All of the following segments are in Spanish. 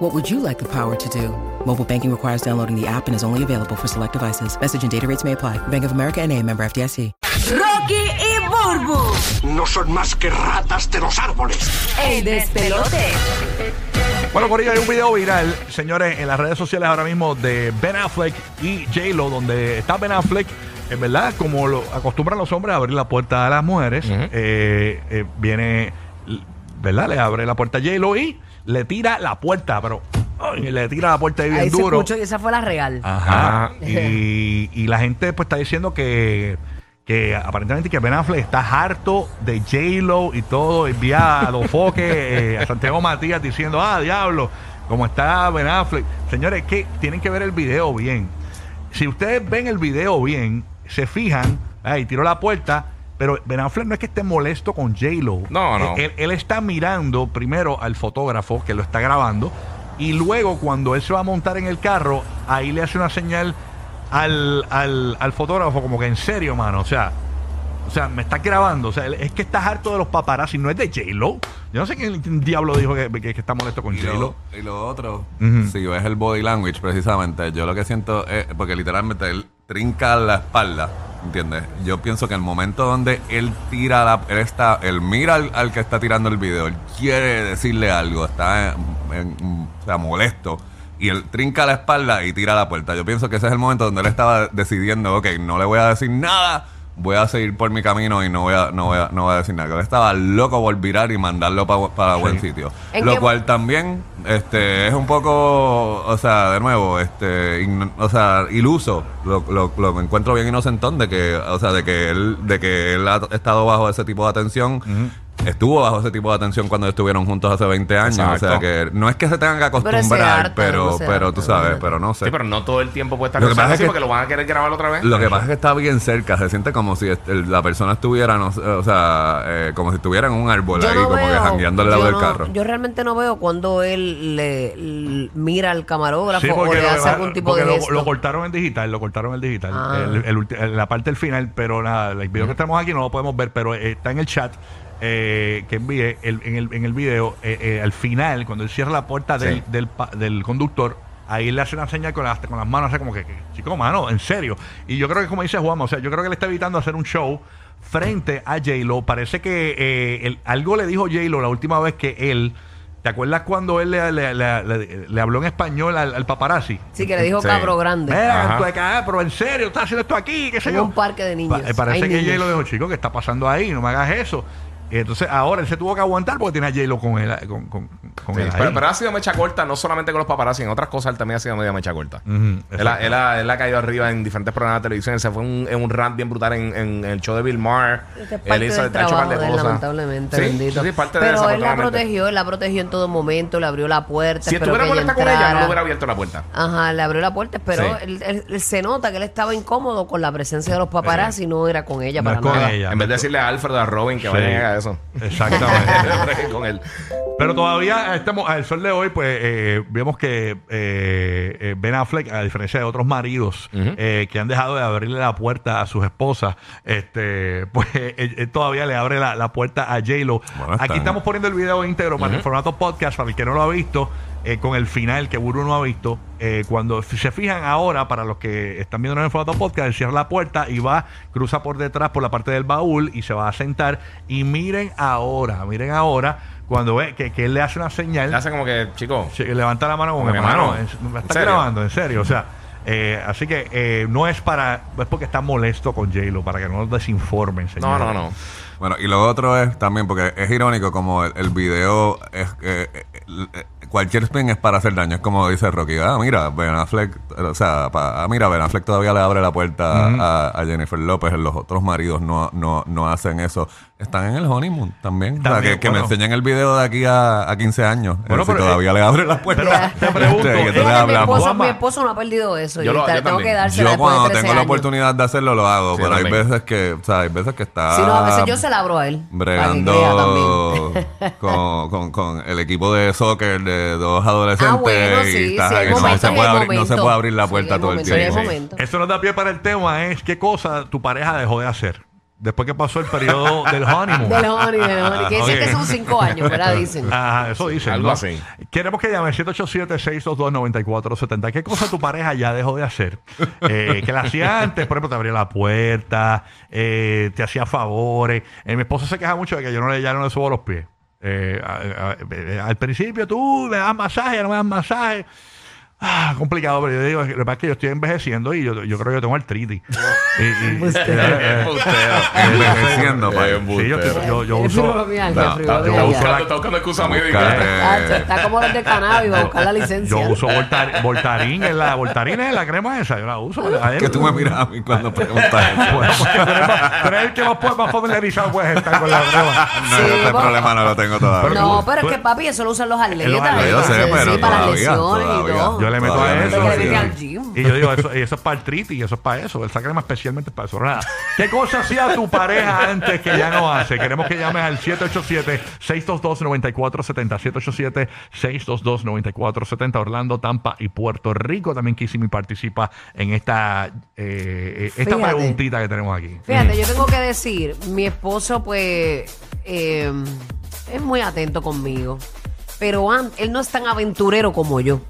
What would you like the power to do? Mobile banking requires downloading the app and is only available for select devices. Message and data rates may apply. Bank of America and a member FDIC. Rocky y Burbu, No son más que ratas de los árboles. el despelote. Bueno, por ahí hay un video viral, señores, en las redes sociales ahora mismo de Ben Affleck y J-Lo, donde está Ben Affleck, en verdad, como lo acostumbran los hombres a abrir la puerta a las mujeres, eh, eh, viene, ¿verdad? Le abre la puerta a J-Lo y le tira la puerta, pero ay, le tira la puerta ahí bien Ahí se duro. escuchó y esa fue la real. Ajá. Y, y la gente pues está diciendo que, que aparentemente que Ben Affleck está harto de J-Lo y todo. Envía a Los Foques, eh, a Santiago Matías diciendo, ah, diablo, como está Ben Affleck. Señores, que tienen que ver el video bien. Si ustedes ven el video bien, se fijan, ahí tiró la puerta. Pero Ben Affleck no es que esté molesto con J-Lo. No, no. Él, él está mirando primero al fotógrafo que lo está grabando. Y luego, cuando él se va a montar en el carro, ahí le hace una señal al, al, al fotógrafo, como que en serio, mano. O sea, o sea, me está grabando. O sea, él- es que estás harto de los paparazzi, no es de J-Lo. Yo no sé quién diablo dijo que, que- que está molesto con J-Lo. lo, y lo otro, Ujú. si ves el body language precisamente, yo lo que siento es, porque literalmente él trinca la espalda, ¿entiendes? Yo pienso que el momento donde él tira la, él está, él mira al, al que está tirando el video, él quiere decirle algo, está o sea, molesto. Y él trinca la espalda y tira la puerta. Yo pienso que ese es el momento donde él estaba decidiendo, ok, no le voy a decir nada, voy a seguir por mi camino y no voy a, no voy a, no voy a decir nada. Estaba loco por virar y mandarlo pa- para buen sitio. ¿En Lo cual también este es un poco, o sea, de nuevo, este, o sea, iluso. Lo, lo, lo encuentro bien inocentón de que, o sea, de que él, de que él ha estado bajo ese tipo de atención. Estuvo bajo ese tipo de atención cuando estuvieron juntos hace 20 años. O sea, que no es que se tengan que Pero acostumbrar, pero, no se pero tú sabes, pero no sé. Sí, pero no todo el tiempo puede estar Lo que pasa es que- porque lo van a querer grabar otra vez. Lo que pasa es que está bien cerca, se siente como si este- el- la persona estuviera, no sé, o sea, eh, como si estuviera en un árbol ahí, como que jangueando al lado del no- carro. Yo realmente no veo cuando él le, mira al camarógrafo Sí, o le hace algún tipo de lo- gesto. lo cortaron en digital, lo cortaron en digital. Ah. El- el ulti- la parte del final, pero nada, el video que tenemos aquí no lo podemos ver, pero eh, está en el chat eh, que envié el- en, el, en el video. eh, eh, al final, cuando él cierra la puerta del, Sí. del, pa- del conductor, ahí le hace una señal con las, con las manos, o sea, como que, que, chico, mano, en serio. Y yo creo que, como dice Juan, o sea, yo creo que le está evitando hacer un show frente a J-Lo. Parece que eh, el- algo le dijo J-Lo la última vez que él. ¿Te acuerdas cuando él le, le- le- le- le habló en español al, al paparazzi? Sí, que le dijo Sí. cabro grande. Mira, Ajá. pero en serio, estás haciendo esto aquí, qué sé En yo. un parque de niños. Pa- eh, parece Hay que niños. J-Lo dijo, chico, ¿qué está pasando ahí? No me hagas eso. Entonces ahora él se tuvo que aguantar porque tiene a J-Lo con él, con, con, con Sí, él pero, pero ha sido mecha corta, no solamente con los paparazzi, en otras cosas él también ha sido media mecha corta. Él, ha, él ha- él ha caído arriba en diferentes programas de televisión. Se fue un- en un rant bien brutal en, en el show de Bill Maher. Este él hizo par trabajo de de él, lamentablemente, Sí, bendito. sí, sí, parte de Pero él la protegió, él la protegió en todo momento, le abrió la puerta. Si estuviera molesta con ella, no le hubiera abierto la puerta. Ajá, le abrió la puerta, pero Sí. él, él- él se nota que él estaba incómodo con la presencia de los paparazzi y no era con ella No para nada. ella. En vez de decirle a Alfred o a Robin que Sí. vayan hagan eso. Exactamente. con él. Pero todavía estamos al sol de hoy, pues eh, vemos que eh, eh, Ben Affleck, a diferencia de otros maridos eh, que han dejado de abrirle la puerta a sus esposas, este, pues él, él todavía le abre la, la puerta a J-Lo. Bueno, Aquí estamos poniendo el video íntegro para el formato podcast, para el que no lo ha visto, eh, con el final que Buru no ha visto. Eh, cuando se fijan ahora, para los que están viendo en el formato podcast, él cierra la puerta y va, cruza por detrás por la parte del baúl y se va a sentar. Y miren ahora, miren ahora, cuando ve que, que él le hace una señal. Le hace como que, chico, levanta la mano que, que, mano, me ¿en está grabando, en serio. O sea, eh, así que eh, no es para, es porque está molesto con J-Lo, para que no nos desinformen, no, señores. no, no. Bueno, y lo otro es también, porque es irónico como el, el video es eh, eh, cualquier spin es para hacer daño. Es como dice Rocky, ah, mira, Ben Affleck, o sea, pa- ah, mira, Ben Affleck todavía le abre la puerta a, a Jennifer López, los otros maridos no, no, no hacen eso. Están en el honeymoon también. o sea, También, que, que bueno. me enseñen el video de aquí a, a 15 años. Bueno, eh, si pero, todavía eh, le abre la puerta. pero te pregunto, Este, que entonces Fíjate, mi, esposo, mi esposo no ha perdido eso. Yo Yo, lo- yo tengo que también. dársela Yo después de cuando 13 tengo la años. oportunidad de hacerlo lo hago, Sí, pero hay también. veces que, o sea, hay veces que está Si no, a veces yo se la abro a él. bregando con, con, con el equipo de soccer de dos adolescentes Ah, bueno, sí, y sí, no, se puede abrir, no se momentos. puede abrir la puerta todo el tiempo. Eso nos da pie para el tema, es qué cosa tu pareja dejó de hacer después que pasó el periodo del honeymoon. Del honey, del honey. Que dicen que son cinco años, ¿verdad? Dicen. Ajá, eso dicen. Algo ¿no? así. Queremos que llame 787-622-9470. ¿Qué cosa tu pareja ya dejó de hacer? Eh, que la hacía antes, por ejemplo, te abría la puerta, eh, te hacía favores. Eh, mi esposa se queja mucho de que yo no le, ya no le subo los pies. Eh, a- a- a- al principio tú me das masaje, no me das masaje. Ah, complicado, pero yo digo, lo que pasa es que yo estoy envejeciendo y yo, yo creo que yo tengo artritis. y, y- eh, Envejeciendo, pa. Eh, sí, yo, yo, uso. fibromialgia, está- buscando, excusa médica. Ah, Está como los de cannabis, va a buscar la licencia. Yo uso Voltar- Voltarín, en la Voltarín es la crema esa, yo la uso. A él- Que tú me miras a mí cuando preguntas eso. Porque tú eres más- tú eres el que más, pu- más familiarizado puedes estar con la crema. No, Sí, yo ese vos- problema no lo tengo todavía. No, pero es que papi, eso lo usan los atletas. atletas, yo sé, pero sí, para las todavía, lesiones todavía. y todo. Yo le meto a eso. Sí. Y yo digo, eso, y eso es para artritis y eso es para eso. Esa crema especialmente es para eso. Nada. ¿Qué cosa hacía tu pareja antes que ya no hace? Queremos que llames al 787-622-9470. 787-622-9470. Orlando, Tampa y Puerto Rico. También Kissimi participa en esta, eh, esta Fíjate. preguntita que tenemos aquí. Fíjate, yo tengo que decir, mi esposo, pues, eh, es muy atento conmigo. Pero an- él no es tan aventurero como yo.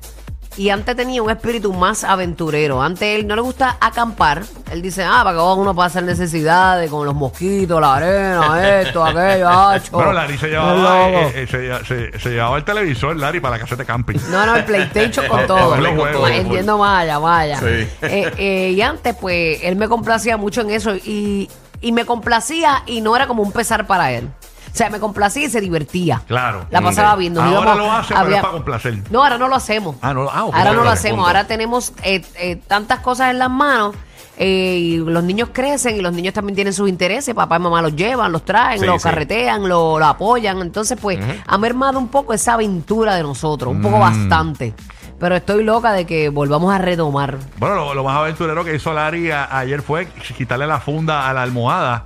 Y antes tenía un espíritu más aventurero. Antes él no le gusta acampar. Él dice, ah, para que uno pueda hacer necesidades con los mosquitos, la arena, esto, aquello, hacho. Bueno, Larry se Es llevaba, loco. eh, eh, se, se- se llevaba el televisor, Larry, para la caseta de camping. No, no, el PlayStation con todo. Los juegos. Entiendo vaya, vaya. Sí. Eh, eh, y antes, pues, él me complacía mucho en eso y, y me complacía y no era como un pesar para él. O sea, me complacía y se divertía. Claro. La pasaba Ok. viendo. Ahora Íbamos- lo hace, pero es para complacer. No, ahora no lo hacemos. Ah, no, ah, ahora no lo hacemos. punto. Ahora tenemos eh, eh, tantas cosas en las manos. eh, y los niños crecen y los niños también tienen sus intereses. Papá y mamá los llevan, los traen, Sí, los sí. carretean, lo, lo apoyan. Entonces, pues, ha mermado un poco esa aventura de nosotros, un poco Mm. bastante. Pero estoy loca de que volvamos a retomar. Bueno, lo, lo más aventurero que hizo Larry a- ayer fue quitarle la funda a la almohada.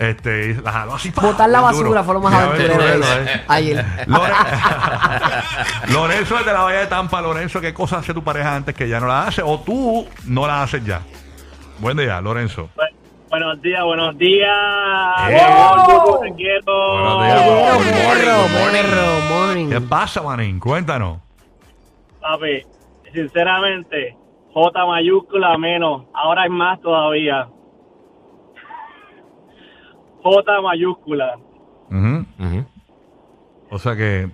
Este, y la jaló así. ¡pah! Botar la bien duro. basura fue lo más Bien aventurero eh. ayer. Lore- Lorenzo desde la Bahía de Tampa. Lorenzo, ¿qué cosa hace tu pareja antes que ya no la hace? O tú no la haces ya. Buen día, Lorenzo. Bu- Buenos días, buenos días. Eh. Amor, te quiero. Buenos días. Perro, Good perro, morning. perro, morning. ¿Qué pasa, Manín? Cuéntanos. Papi, sinceramente, J mayúscula menos. Ahora es más todavía. J mayúscula. O sea que.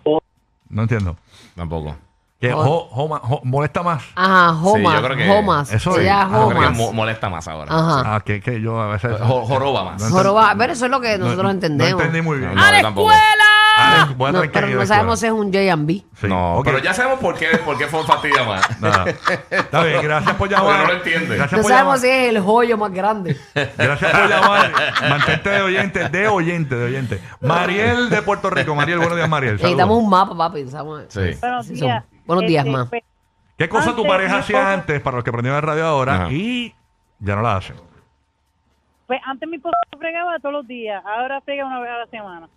No entiendo. Tampoco. Que Joder. jo- jo- jo- molesta más. Ajá, Homas, yo creo que- Homas. Eso es. es Ah, Yo creo que Homas. mo- molesta más ahora. Ajá. Ah, que, que yo a veces. Jo- Joroba más. Joroba, pero eso es lo que nosotros no- entendemos. No entendí muy bien. No, yo tampoco. Ah, voy a No, tener que ir pero no la sabemos si es un J&B. Sí. No, Ok. pero ya sabemos por qué, por qué fue fastidia más. Nada. Está bien, gracias por llamar. Porque no lo entiende. Gracias No por sabemos llamar. si es el joyo más grande. Gracias por llamar. Mantente de oyente, de oyente, de oyente. Mariel de Puerto Rico. Mariel, buenos días, Mariel. Necesitamos un mapa, papi. pensamos- Sí. Buenos Sí, días. son- buenos días, Este, ma. pues, ¿Qué cosa tu Antes, pareja mi hacía esposo- antes para los que prendieron el radio ahora Ajá. y ya no la hace? pues antes mi esposo fregaba todos los días, ahora frega una vez a la semana.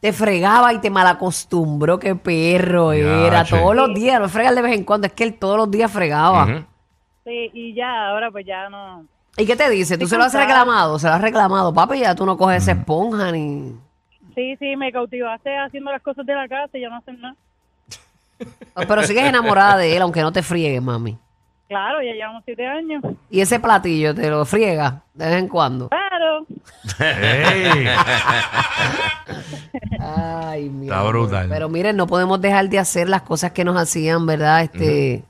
Te fregaba y te malacostumbró. Qué perro Ya, era. che. Todos los días. No fregas de vez en cuando. Es que él todos los días fregaba. Ujú. Sí, y ya, ahora pues ya no. ¿Y qué te dice? ¿Tú se lo has cansada. reclamado? ¿Se lo has reclamado, papi? Ya tú no coges esa esponja ni... Sí, sí, me cautivaste haciendo las cosas de la casa y ya no hacen nada. Pero sigues enamorada de él, aunque no te friegues, mami. Claro, ya llevamos siete años. Y ese platillo te lo friega de vez en cuando. Claro. ¡Ey! Ay, mi Está amor. brutal. Pero miren, no podemos dejar de hacer las cosas que nos hacían, ¿verdad? Este,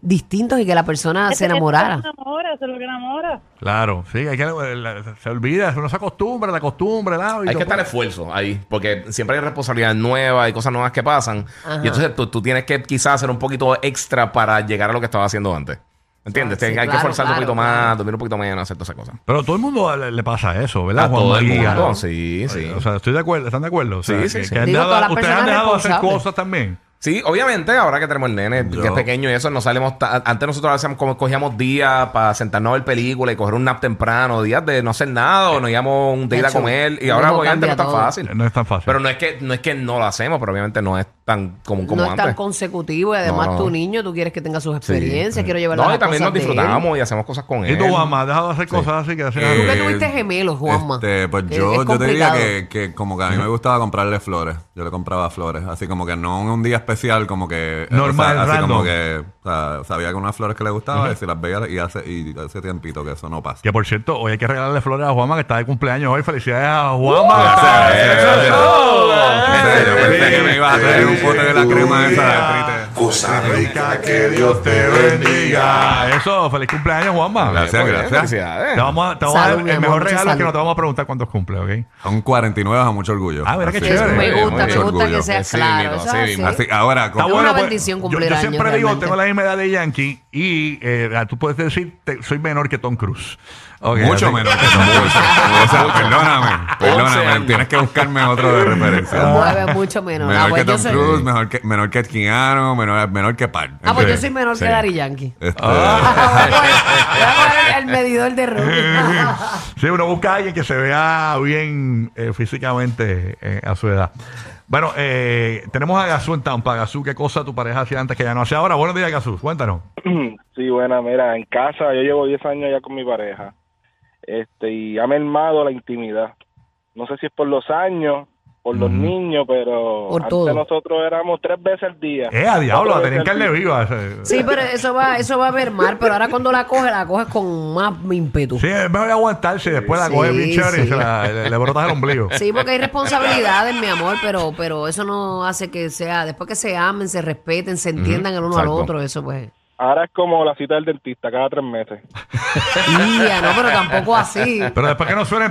distintos y que la persona se enamorara. Eso es lo que enamora, eso es lo que enamora. Claro, sí, hay que, la- se olvida, uno se acostumbra, la costumbre, la, y Hay que estar esfuerzo ahí, porque siempre hay responsabilidades nuevas y cosas nuevas que pasan. Ajá. Y entonces tú, tú tienes que quizás hacer un poquito extra para llegar a lo que estabas haciendo antes. ¿Entiendes? Sí, hay que claro, un poquito claro. más, dormir un poquito menos, hacer todas esas cosas. Pero a todo el mundo le, le pasa eso, ¿verdad? A Juan todo el María? mundo, sí, sí. O sea, estoy de acuerdo, ¿están de acuerdo? O sea, Sí, sí, que- sí. que han Digo, todas las ustedes han personas dejado de hacer responsables. cosas también. Sí, obviamente, ahora que tenemos el nene, Yo- que es pequeño y eso, no salimos. ta- Antes nosotros hacíamos como cogíamos días para sentarnos a ver películas y coger un nap temprano, días de no hacer nada, o nos íbamos un día a Hecho, comer. Y ahora obviamente no es cambia tan todo. fácil. No es tan fácil. Pero no es que no es que no lo hacemos, pero obviamente no es tan como no es antes. tan consecutivo y además No, no. tu niño, tú quieres que tenga sus experiencias, quiero llevarlo No, a y también nos de él. disfrutamos y hacemos cosas con él. ¿Y tú, Juanma? ¿Has dejado de hacer cosas así que hacías Eh, ¿Tú que tuviste gemelos, Juanma? Este, pues Que yo, es yo te diría complicado. que, que como que a mí me gustaba comprarle flores. Yo le compraba flores. Así como que no en un día especial, como que. Normal, o sea, así random. como que o sea, sabía que unas flores que le gustaban y si las veía y hace, y hace tiempito que eso no pasa. Que por cierto, hoy hay que regalarle flores a Juanma que está de cumpleaños hoy. Felicidades a Juanma. Gracias, Eso, gracias. eso. Yo pensé que me iba a traer un pote de la crema esa de triste. Cosa rica, que Dios te bendiga. Eso, feliz cumpleaños, Juanma. Gracias, Pues, gracias. Felicidades. Te vamos a, te vamos a Salud, dar mi el amor, mejor mucha regalo es que salud. no te vamos a preguntar cuántos cumple, ¿ok? Son 49 a mucho orgullo. Ah, mira qué Así chévere. me gusta, me mucho gusta orgullo. que sea Así claro. mismo, eso así es mismo. así. Así, ahora, Está como- una bueno, bendición yo, cumplir yo años, siempre digo, realmente. tengo la misma edad de Yankee y eh, tú puedes decir, te- soy menor que Tom Cruise. Ok, mucho así- menor que Tom Cruise. O sea, perdóname, perdóname. años. Tienes que buscarme otro de referencia. Mueve mucho menos. Ah, Menor pues que yo Tom soy- Cruise, mejor que, menor que Keanu, menor, menor que Par. Ah, pues yo soy menor Sí. que Dari Yankee. este, Voy a poner el medidor de Rubik. Sí, uno busca a alguien que se vea bien eh, físicamente eh, a su edad. Bueno, eh, tenemos a Gazú en Tampa. Gazú, ¿qué cosa tu pareja hacía antes que ya no hace ahora? Buenos días, Gazú. Cuéntanos. Sí, buena, mira, en casa yo llevo 10 años ya con mi pareja. Este, y ha mermado la intimidad. No sé si es por los años, por los niños, pero Por antes todo. nosotros éramos tres veces al día. Eh, a diablo, Cuatro veces al carne día. viva. Sí, pero eso va, eso va a ver mal, pero ahora cuando la coge, la coges con más ímpetu. Sí, es mejor aguantarse después la Sí, coge bien chévere y sí. se la- le, le brotas el ombligo. Sí, porque hay responsabilidades, mi amor, pero, pero eso no hace que sea, después que se amen, se respeten, se entiendan el uno al exacto. otro, eso pues. Ahora es como la cita del dentista, cada tres meses. Ya, no, pero tampoco así. Pero después que no suene...